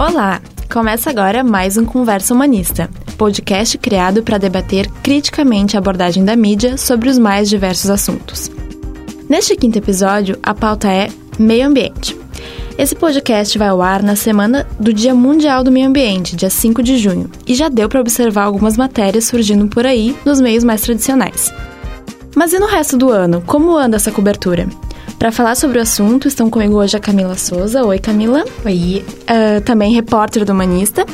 Olá! Começa agora mais um Conversa Humanista, podcast criado para debater criticamente a abordagem da mídia sobre os mais diversos assuntos. Neste quinto episódio, a pauta é Meio Ambiente. Esse podcast vai ao ar na semana do Dia Mundial do Meio Ambiente, dia 5 de junho, e já deu para observar algumas matérias surgindo por aí nos meios mais tradicionais. Mas e no resto do ano? Como anda essa cobertura? Para falar sobre o assunto, estão comigo hoje a Camila Souza. Oi, Camila. Oi. Uh, também repórter do Humanista.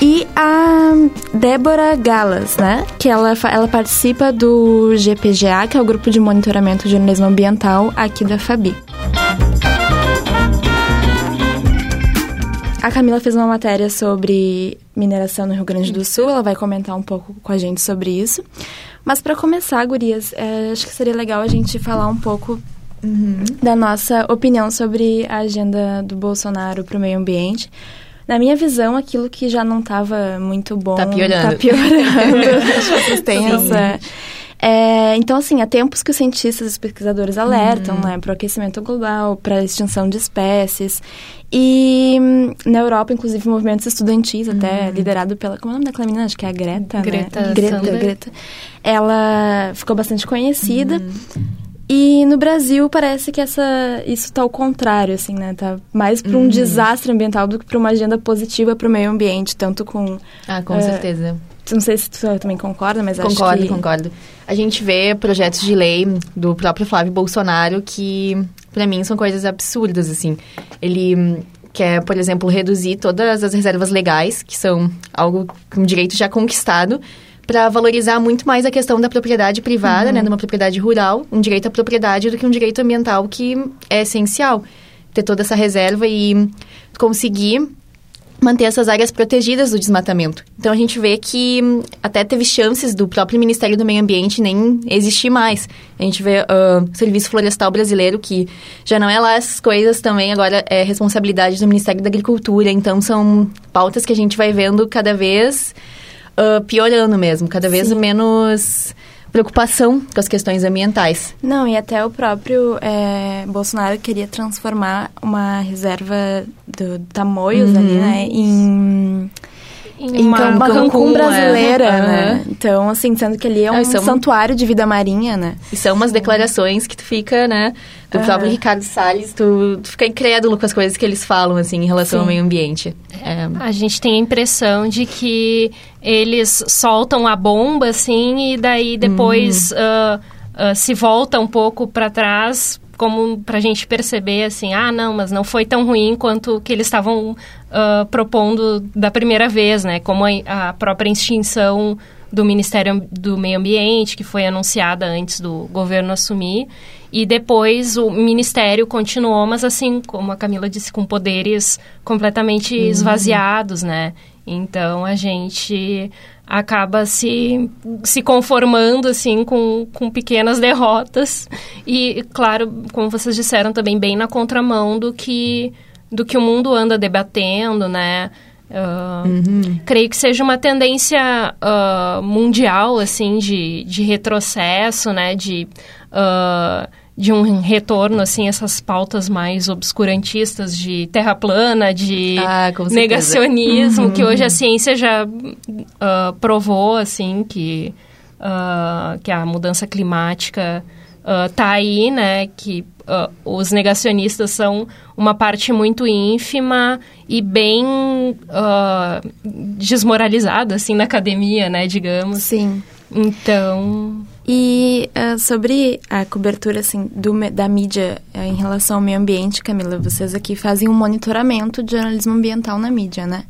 E a Débora Galas, né? Que ela, ela participa do GPGA, que é o Grupo de Monitoramento de Jornalismo Ambiental aqui da Fabi. A Camila fez uma matéria sobre mineração no Rio Grande do Sul, ela vai comentar um pouco com a gente sobre isso. Mas para começar, gurias, é, acho que seria legal a gente falar um pouco uhum. da nossa opinião sobre a agenda do Bolsonaro para o meio ambiente. Na minha visão, aquilo que já não estava muito bom... Tá piorando. Tá piorando. Acho que vocês têm essa... É, então, assim, há tempos que os cientistas e pesquisadores alertam uhum. né, para o aquecimento global, para a extinção de espécies. E hum, na Europa, inclusive, movimentos estudantis, uhum. até liderado pela. Como é o nome daquela menina? Acho que é a Greta. Greta. Né? Greta, Greta. Ela ficou bastante conhecida. Uhum. E no Brasil parece que essa isso está ao contrário, assim, né? Tá mais para um uhum. desastre ambiental do que para uma agenda positiva para o meio ambiente, tanto com. Ah, com uh, certeza. Não sei se tu também concorda, mas concordo, acho que... Concordo, concordo. A gente vê projetos de lei do próprio Flávio Bolsonaro que, para mim, são coisas absurdas, assim. Ele quer, por exemplo, reduzir todas as reservas legais, que são algo, um direito já conquistado, para valorizar muito mais a questão da propriedade privada, né, uhum. né, numa propriedade rural, um direito à propriedade do que um direito ambiental que é essencial ter toda essa reserva e conseguir manter essas áreas protegidas do desmatamento. Então a gente vê que até teve chances do próprio Ministério do Meio Ambiente nem existir mais. A gente vê uh, o Serviço Florestal Brasileiro, que já não é lá essas coisas também, agora é responsabilidade do Ministério da Agricultura. Então são pautas que a gente vai vendo cada vez uh, piorando mesmo, cada vez Sim. menos preocupação com as questões ambientais. Não, e até o próprio é, Bolsonaro queria transformar uma reserva do Tamoios uhum. ali, né, em em uma, uma Cancún, Cancún brasileira, é. né? Uhum. Então, assim, sendo que ali é um são... santuário de vida marinha, né? E são umas declarações que tu fica, né? Do uhum. próprio Ricardo Salles, tu, tu, fica incrédulo com as coisas que eles falam, assim, em relação Sim. ao meio ambiente. É... A gente tem a impressão de que eles soltam a bomba, assim, e daí depois uh, uh, se volta um pouco para trás como para a gente perceber assim, ah, não, mas não foi tão ruim quanto o que eles estavam uh, propondo da primeira vez, né? Como a, a, própria extinção do Ministério do Meio Ambiente, que foi anunciada antes do governo assumir, e depois o Ministério continuou, mas assim, como a Camila disse, com poderes completamente uhum. esvaziados, né? Então a gente acaba se, se conformando assim com, com pequenas derrotas e claro como vocês disseram também bem na contramão do que do que o mundo anda debatendo né uh, uhum. creio que seja uma tendência uh, mundial assim de, de retrocesso né de uh, de um retorno assim essas pautas mais obscurantistas de terra plana, de ah, negacionismo, uhum. que hoje a ciência já provou assim que que a mudança climática uh, aí, né? Que os negacionistas são uma parte muito ínfima e bem desmoralizada assim na academia, né? Digamos. Sim. Então e uh, sobre a cobertura assim, do, da mídia uh, em relação ao meio ambiente, Camila, vocês aqui fazem um monitoramento de jornalismo ambiental na mídia, né?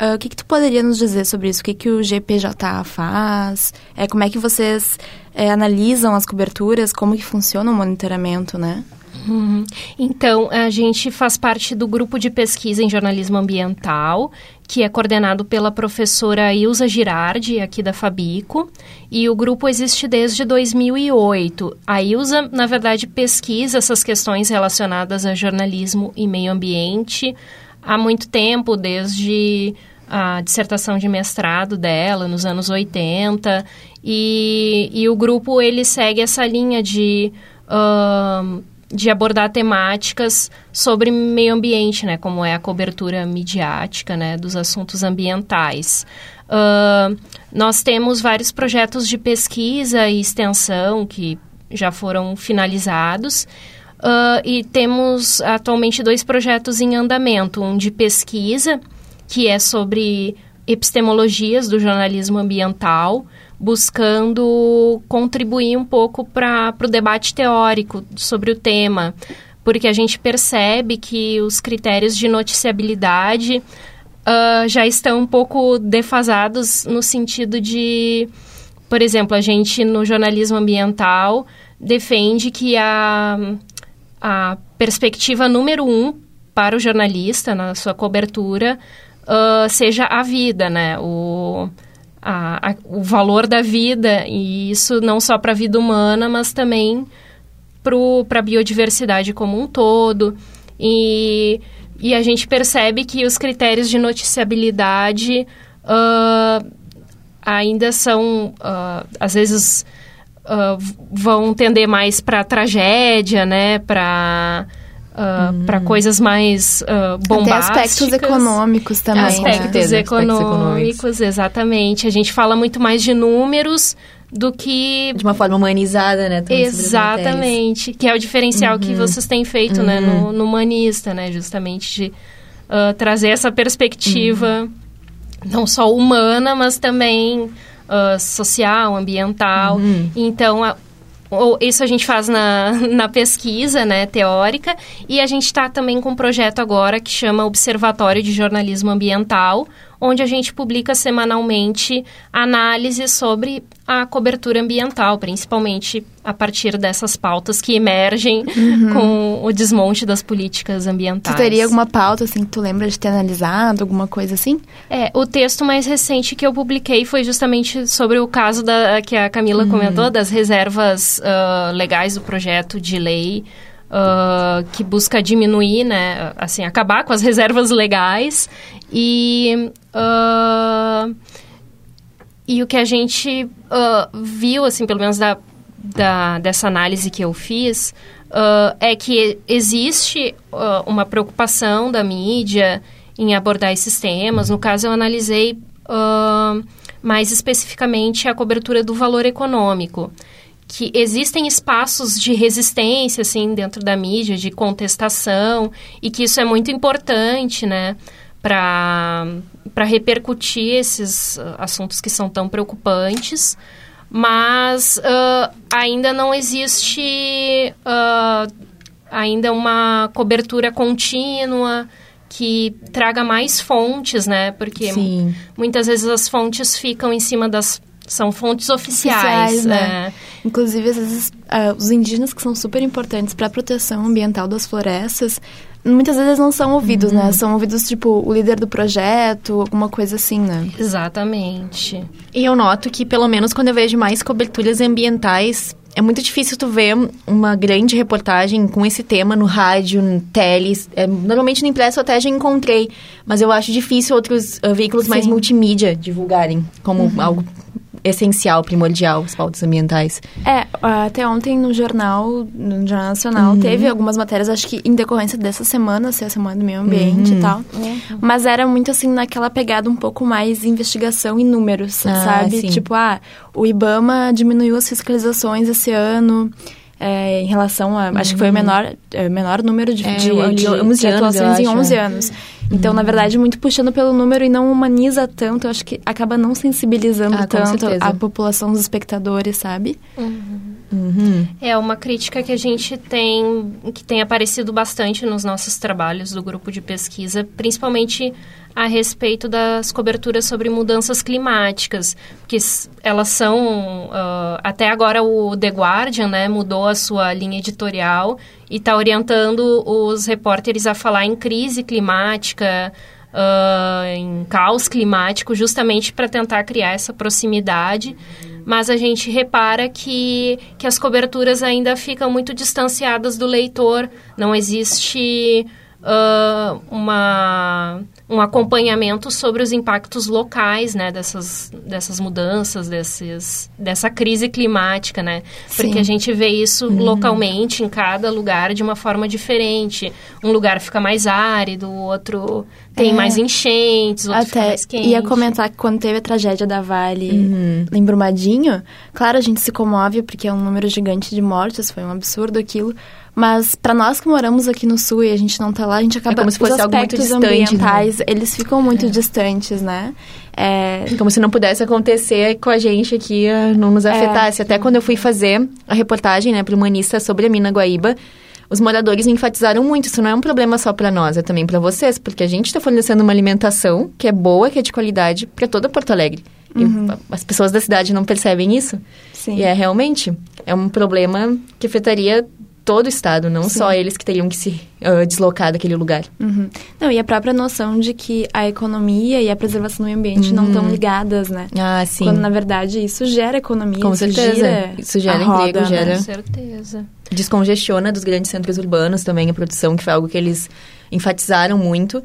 Uh, o que, que tu poderia nos dizer sobre isso? O que, que o GPJA faz? É, como é que vocês é, analisam as coberturas? Como que funciona o monitoramento, né? Uhum. Então, a gente faz parte do grupo de pesquisa em jornalismo ambiental, que é coordenado pela professora Ilza Girardi, aqui da Fabico, e o grupo existe desde 2008. A Ilza, na verdade, pesquisa essas questões relacionadas a jornalismo e meio ambiente há muito tempo, desde a dissertação de mestrado dela, nos anos 80, e, e o grupo ele segue essa linha de... Uh, de abordar temáticas sobre meio ambiente, né, como é a cobertura midiática, né, dos assuntos ambientais. Uh, nós temos vários projetos de pesquisa e extensão que já foram finalizados. Uh, e temos atualmente dois projetos em andamento: um de pesquisa, que é sobre epistemologias do jornalismo ambiental, buscando contribuir um pouco para o debate teórico sobre o tema, porque a gente percebe que os critérios de noticiabilidade uh, já estão um pouco defasados no sentido de, por exemplo, a gente no jornalismo ambiental defende que a, a perspectiva número um para o jornalista na sua cobertura uh, seja a vida, né? O, a, a, o valor da vida, e isso não só para a vida humana, mas também para a biodiversidade como um todo. E, e a gente percebe que os critérios de noticiabilidade uh, ainda são, uh, às vezes, uh, vão tender mais para tragédia, né? Para Uh, hum. para coisas mais uh, bombásticas. Tem aspectos econômicos também. Aspectos, né? econômicos, econômicos, exatamente. A gente fala muito mais de números do que... De uma forma humanizada, né? Exatamente. Que é o diferencial uhum. que vocês têm feito, uhum. né? No, uhum. no, Humanista, né? Justamente de uh, trazer essa perspectiva uhum. não só humana, mas também social, ambiental. Uhum. Então, a, isso a gente faz na, na pesquisa né, teórica. E a gente está também com um projeto agora que chama Observatório de Jornalismo Ambiental, onde a gente publica semanalmente análises sobre a cobertura ambiental, principalmente a partir dessas pautas que emergem uhum. com o desmonte das políticas ambientais. Tu teria alguma pauta, assim, que tu lembra de ter analisado, alguma coisa assim? É, o texto mais recente que eu publiquei foi justamente sobre o caso da, que a Camila uhum. comentou, das reservas uh, legais do projeto de lei Uh, que busca diminuir, né, assim, acabar com as reservas legais e uh, e o que a gente uh, viu, assim, pelo menos da, da, dessa análise que eu fiz, é que existe uma preocupação da mídia em abordar esses temas. No caso, eu analisei mais especificamente a cobertura do valor econômico que existem espaços de resistência, assim, dentro da mídia, de contestação, e que isso é muito importante, né, para repercutir esses uh, assuntos que são tão preocupantes, mas uh, ainda não existe uh, ainda uma cobertura contínua que traga mais fontes, né? Porque Sim. muitas vezes as fontes ficam em cima das são fontes oficiais, oficiais né? É. Inclusive, às vezes, uh, os indígenas que são super importantes para a proteção ambiental das florestas, muitas vezes não são ouvidos, né? uhum. né? São ouvidos, tipo, o líder do projeto, alguma coisa assim, né? Exatamente. E eu noto que, pelo menos quando eu vejo mais coberturas ambientais, é muito difícil tu ver uma grande reportagem com esse tema no rádio, no teles. É, normalmente no impresso eu até já encontrei, mas eu acho difícil outros uh, veículos Sim. mais multimídia divulgarem como uhum. algo essencial, primordial, as pautas ambientais. É, até ontem no jornal, no Jornal Nacional, uhum. teve algumas matérias, acho que em decorrência dessa semana, ser a Semana do Meio Ambiente uhum. e tal. Uhum. Mas era muito assim, naquela pegada um pouco mais investigação e números, ah, sabe? Sim. Tipo, ah, o IBAMA diminuiu as fiscalizações esse ano. É, em relação a. Acho que foi o uhum. menor, é, menor número de, é, de, de, de, de atuações em 11 é. anos. Então, na verdade, muito puxando pelo número e não humaniza tanto, eu acho que acaba não sensibilizando ah, tanto a população, os espectadores, sabe? Uhum. Uhum. É uma crítica que a gente tem, que tem aparecido bastante nos nossos trabalhos do grupo de pesquisa, principalmente a respeito das coberturas sobre mudanças climáticas, que elas são uh, até agora o The Guardian, né, mudou a sua linha editorial e está orientando os repórteres a falar em crise climática, uh, em caos climático, justamente para tentar criar essa proximidade. Mas a gente repara que, que as coberturas ainda ficam muito distanciadas do leitor. Não existe uh, uma, um acompanhamento sobre os impactos locais, né, dessas, dessas mudanças, desses, dessa crise climática, né? Porque a gente vê isso uhum. localmente em cada lugar de uma forma diferente. Um lugar fica mais árido, o outro tem é. mais enchentes, outro Até mais quente. ia comentar que quando teve a tragédia da Vale uhum. em Brumadinho, claro, a gente se comove porque é um número gigante de mortes, foi um absurdo aquilo. Mas para nós que moramos aqui no sul e a gente não tá lá, a gente acaba... É como se fosse algo muito distante, né? ambientais, né? eles ficam muito é. distantes, né? É... Como se não pudesse acontecer com a gente aqui, eh, não nos é. afetasse. É. Até quando eu fui fazer a reportagem, né, pro Humanista sobre a mina Guaíba, os moradores enfatizaram muito, isso não é um problema só para nós, é também para vocês, porque a gente está fornecendo uma alimentação que é boa, que é de qualidade para toda Porto Alegre. Uhum. E as pessoas da cidade não percebem isso. Sim. E é realmente, é um problema que afetaria todo o estado, não Sim. só eles que teriam que se uh, deslocar daquele lugar. Uhum. Não, e a própria noção de que a economia e a preservação do meio ambiente uhum. não estão ligadas, né? Ah, sim. Quando, na verdade, isso gera economia, Com isso certeza. Gira isso gera emprego, roda, gera... Com certeza. Descongestiona dos grandes centros urbanos também a produção, que foi algo que eles enfatizaram muito.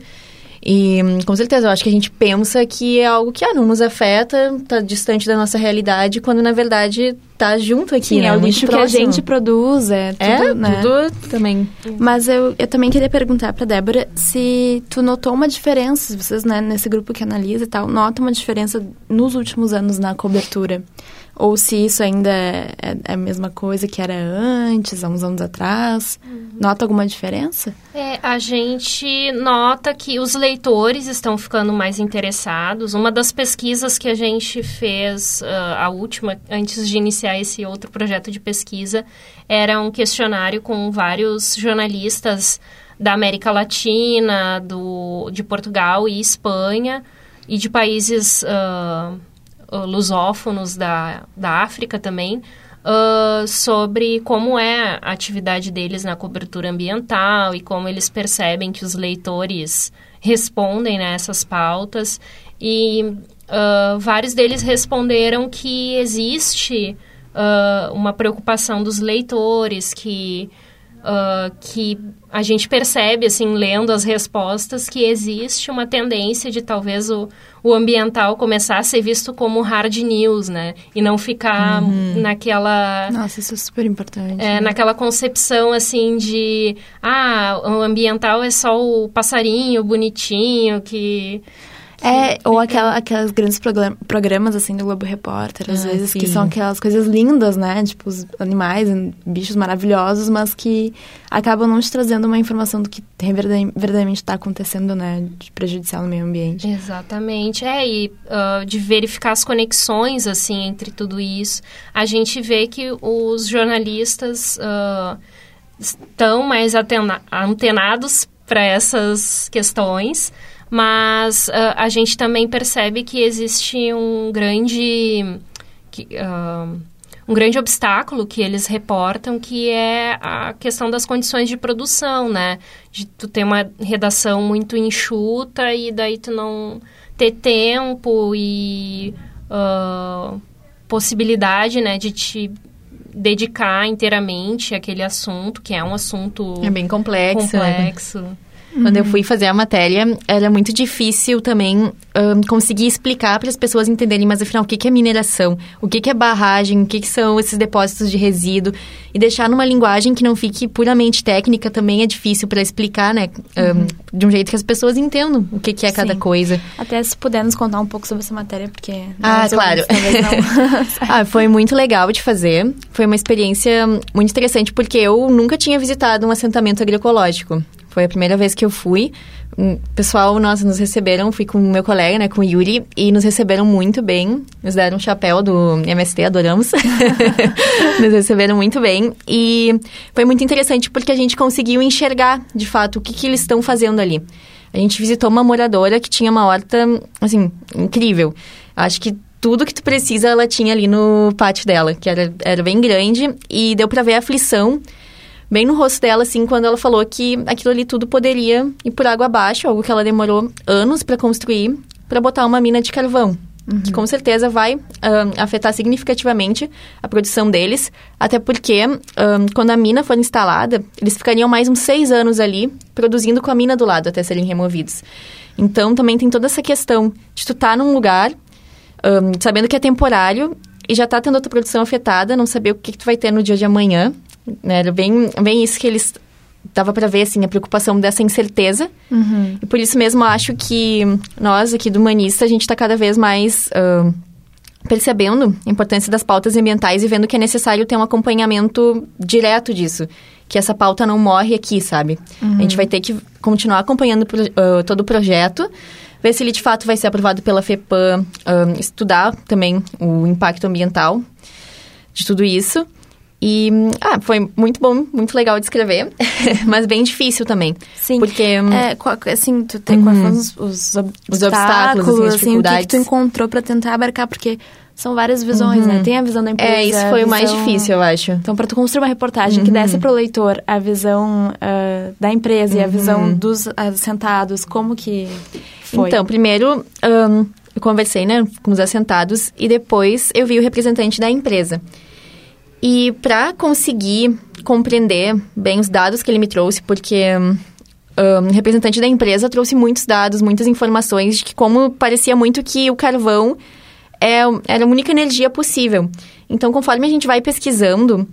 E com certeza, eu acho que a gente pensa que é algo que ah, não nos afeta, está distante da nossa realidade, quando na verdade está junto aqui, Sim, né? é o lixo que a gente produz, é tudo, é, né? tudo também. Mas eu, eu também queria perguntar para Débora se tu notou uma diferença, vocês, né, nesse grupo que analisa e tal, notam uma diferença nos últimos anos na cobertura ou se isso ainda é, é, é, a mesma coisa que era antes, há uns anos atrás. Uhum. Nota alguma diferença? É, a gente nota que os leitores estão ficando mais interessados. Uma das pesquisas que a gente fez, uh, a última, antes de iniciar esse outro projeto de pesquisa, era um questionário com vários jornalistas da América Latina, do, de Portugal e Espanha, e de países... Uh, uh, lusófonos da, da África também, uh, sobre como é a atividade deles na cobertura ambiental e como eles percebem que os leitores respondem né, pautas. E uh, vários deles responderam que existe uh, uma preocupação dos leitores, que uh, que a gente percebe, assim, lendo as respostas, que existe uma tendência de talvez o, o ambiental começar a ser visto como hard news, né? E não ficar uhum. naquela... Nossa, isso é super importante. É, né? Naquela concepção, assim, de... Ah, o ambiental é só o passarinho bonitinho que... É, ou aquela, aquelas grandes programas, assim, do Globo Repórter, às ah, vezes, sim. que são aquelas coisas lindas, né? Tipo, os animais, bichos maravilhosos, mas que acabam não te trazendo uma informação do que verdadeiramente está acontecendo, né? De prejudicial no meio ambiente. Exatamente. É, e uh, de verificar as conexões, assim, entre tudo isso. A gente vê que os jornalistas uh, estão mais antenados para essas questões, mas uh, a gente também percebe que existe um grande que, uh, um grande obstáculo que eles reportam que é a questão das condições de produção, né? De tu ter uma redação muito enxuta e daí tu não ter tempo e uh, possibilidade, né, de te dedicar inteiramente àquele assunto, que é um assunto... É bem complexo. Né? Complexo. Né? Quando eu fui fazer a matéria, era muito difícil também um, conseguir explicar para as pessoas entenderem, mas afinal, o que, que é mineração? O que, que é barragem? O que, que são esses depósitos de resíduo? E deixar numa linguagem que não fique puramente técnica também é difícil para explicar, né? Um, uhum. De um jeito que as pessoas entendam o que, que é Sim. cada coisa. Até se puder nos contar um pouco sobre essa matéria, porque... Ah, claro. ah, foi muito legal de fazer. Foi uma experiência muito interessante, porque eu nunca tinha visitado um assentamento agroecológico. Foi a primeira vez que eu fui. O pessoal, nós nos receberam, fui com o meu colega, né, com o Yuri, e nos receberam muito bem. Nos deram um chapéu do MST, adoramos. nos receberam muito bem. E foi muito interessante porque a gente conseguiu enxergar, de fato, o que, que eles estão fazendo ali. A gente visitou uma moradora que tinha uma horta, assim, incrível. Acho que tudo que tu precisa ela tinha ali no pátio dela, que era, era bem grande, e deu para ver a aflição bem no rosto dela, assim, quando ela falou que aquilo ali tudo poderia ir por água abaixo, algo que ela demorou anos para construir, para botar uma mina de carvão. uhum. que com certeza vai afetar significativamente a produção deles, até porque quando a mina for instalada, eles ficariam mais uns seis anos ali produzindo com a mina do lado até serem removidos. Então também tem toda essa questão de tu estar tá num lugar sabendo que é temporário e já tá tendo outra produção afetada, não saber o que, que tu vai ter no dia de amanhã. Né? Era bem, bem isso que eles dava para ver assim a preocupação dessa incerteza uhum. e por isso mesmo acho que nós aqui do Humanista a gente está cada vez mais uh, percebendo a importância das pautas ambientais e vendo que é necessário ter um acompanhamento direto disso que essa pauta não morre aqui sabe uhum. a gente vai ter que continuar acompanhando uh, todo o projeto ver se ele de fato vai ser aprovado pela FEPAM, uh, estudar também o impacto ambiental de tudo isso. E, ah, foi muito bom, muito legal de escrever, mas bem difícil também. Sim. Porque... É, assim, tu tem uhum. quais são os, os, os obstáculos, assim, as dificuldades. Assim, o que, que tu encontrou para tentar abarcar, porque são várias visões, né? uhum. né? Tem a visão da empresa. É, isso foi o mais difícil, eu acho. Então, para tu construir uma reportagem uhum. que desse para o leitor a visão uh, da empresa uhum. e a visão uhum. dos assentados, como que foi? Então, primeiro, um, eu conversei, né, com os assentados e depois eu vi o representante da empresa. E para conseguir compreender bem os dados que ele me trouxe, porque um, o representante da empresa trouxe muitos dados, muitas informações de que como parecia muito que o carvão é, era a única energia possível. Então, conforme a gente vai pesquisando,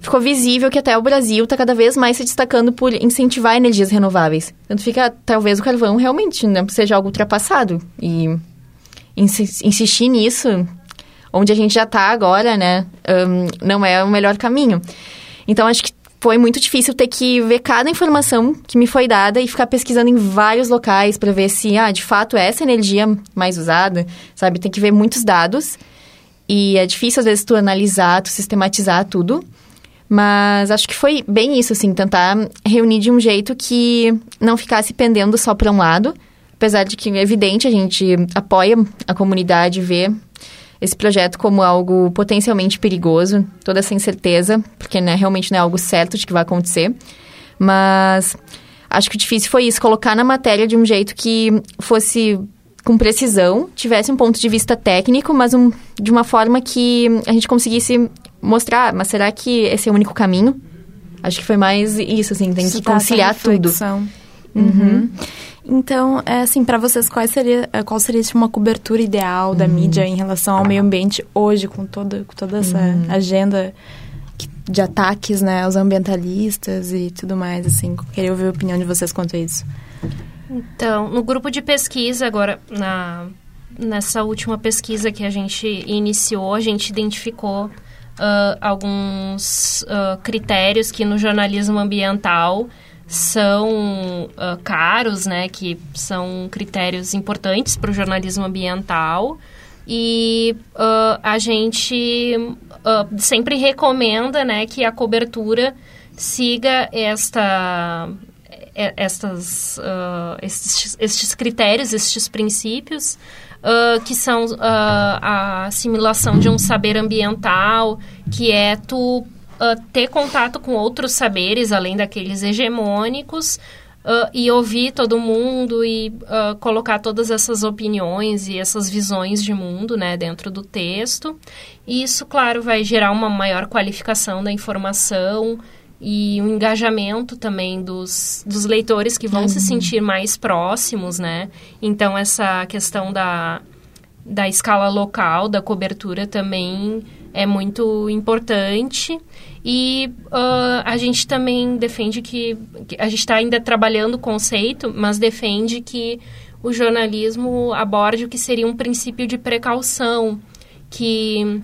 ficou visível que até o Brasil está cada vez mais se destacando por incentivar energias renováveis. Tanto fica, talvez o carvão realmente né, seja algo ultrapassado. E insistir nisso, onde a gente já está agora, né, um, não é o melhor caminho. Então, acho que foi muito difícil ter que ver cada informação que me foi dada e ficar pesquisando em vários locais para ver se, ah, de fato, é essa energia mais usada, sabe? Tem que ver muitos dados. E é difícil, às vezes, tu analisar, tu sistematizar tudo. Mas acho que foi bem isso, assim, tentar reunir de um jeito que não ficasse pendendo só para um lado. Apesar de que, é evidente, a gente apoia a comunidade, vê esse projeto como algo potencialmente perigoso, toda essa incerteza, porque né, realmente não é algo certo de que vai acontecer. Mas acho que o difícil foi isso, colocar na matéria de um jeito que fosse com precisão, tivesse um ponto de vista técnico, mas um, de uma forma que a gente conseguisse mostrar, mas será que esse é o único caminho? Acho que foi mais isso, assim, tem que conciliar tudo. Uhum. Então, é assim, para vocês, qual seria, é, qual seria tipo, uma cobertura ideal da uhum. mídia em relação ao meio ambiente hoje, com toda, com toda essa uhum. agenda de ataques, né, aos ambientalistas e tudo mais, assim? Queria ouvir a opinião de vocês quanto a isso. Então, no grupo de pesquisa, agora, na, nessa última pesquisa que a gente iniciou, a gente identificou uh, alguns uh, critérios que no jornalismo ambiental são uh, caros, né, que são critérios importantes para o jornalismo ambiental. E uh, a gente uh, sempre recomenda né, que a cobertura siga esta, estas, estes, estes critérios, estes princípios, que são a assimilação de um saber ambiental, que é tu uh, ter contato com outros saberes, além daqueles hegemônicos, uh, e ouvir todo mundo e uh, colocar todas essas opiniões e essas visões de mundo né, dentro do texto. E isso, claro, vai gerar uma maior qualificação da informação e um engajamento também dos, dos leitores que vão uhum. se sentir mais próximos, né? Então, essa questão da, da escala local, da cobertura também é muito importante. E uh, a gente também defende que, que a gente está ainda trabalhando o conceito, mas defende que o jornalismo aborde o que seria um princípio de precaução, que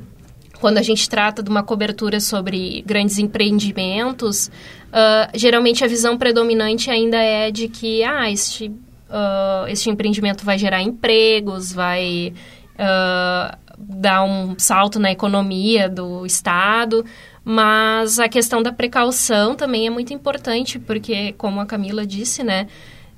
quando a gente trata de uma cobertura sobre grandes empreendimentos, uh, geralmente a visão predominante ainda é de que ah, este, uh, este empreendimento vai gerar empregos, vai uh, dar um salto na economia do Estado, mas a questão da precaução também é muito importante, porque, como a Camila disse, né,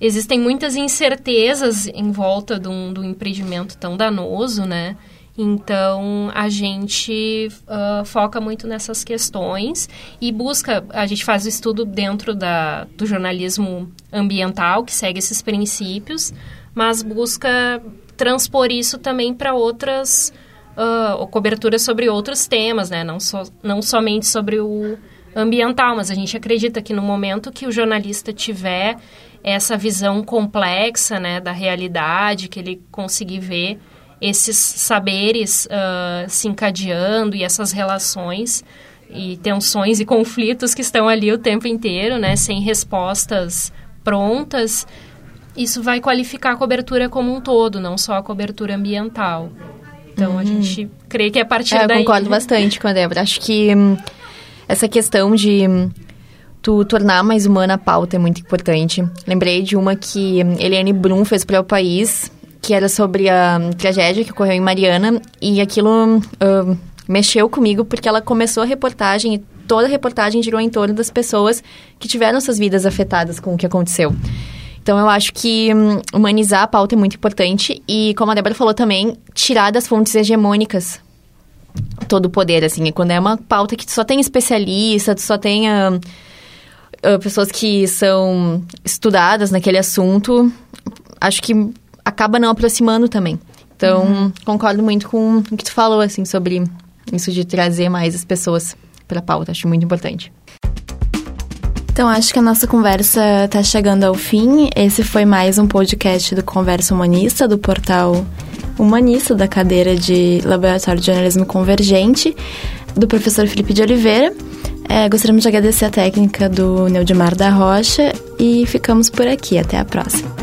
existem muitas incertezas em volta de um, de um empreendimento tão danoso, né? Então, a gente uh, foca muito nessas questões e busca, a gente faz o estudo dentro da, do jornalismo ambiental, que segue esses princípios, mas busca transpor isso também para outras uh, coberturas sobre outros temas, né? Não, so, não somente sobre o ambiental, mas a gente acredita que no momento que o jornalista tiver essa visão complexa, né, da realidade, que ele conseguir ver esses saberes uh, se encadeando e essas relações e tensões e conflitos que estão ali o tempo inteiro, né, sem respostas prontas, isso vai qualificar a cobertura como um todo, não só a cobertura ambiental. Então uhum. a gente crê que é a partir é, daí. Eu concordo bastante com a Débora. Acho que hum, essa questão de hum, tu tornar mais humana a pauta é muito importante. Lembrei de uma que hum, Eliane Brum fez para o país, que era sobre a tragédia que ocorreu em Mariana, e aquilo mexeu comigo porque ela começou a reportagem e toda a reportagem girou em torno das pessoas que tiveram suas vidas afetadas com o que aconteceu. Então, eu acho que hum, humanizar a pauta é muito importante e, como a Débora falou também, tirar das fontes hegemônicas todo o poder, assim. Quando é uma pauta que só tem especialista, só tem uh, uh, pessoas que são estudadas naquele assunto, acho que acaba não aproximando também. Então, uhum. concordo muito com o que tu falou, assim, sobre isso de trazer mais as pessoas para a pauta. Acho muito importante. Então, acho que a nossa conversa está chegando ao fim. Esse foi mais um podcast do Conversa Humanista, do portal Humanista, da cadeira de Laboratório de Jornalismo Convergente, do professor Felipe de Oliveira. É, gostaríamos de agradecer a técnica do Neudimar da Rocha e ficamos por aqui. Até a próxima.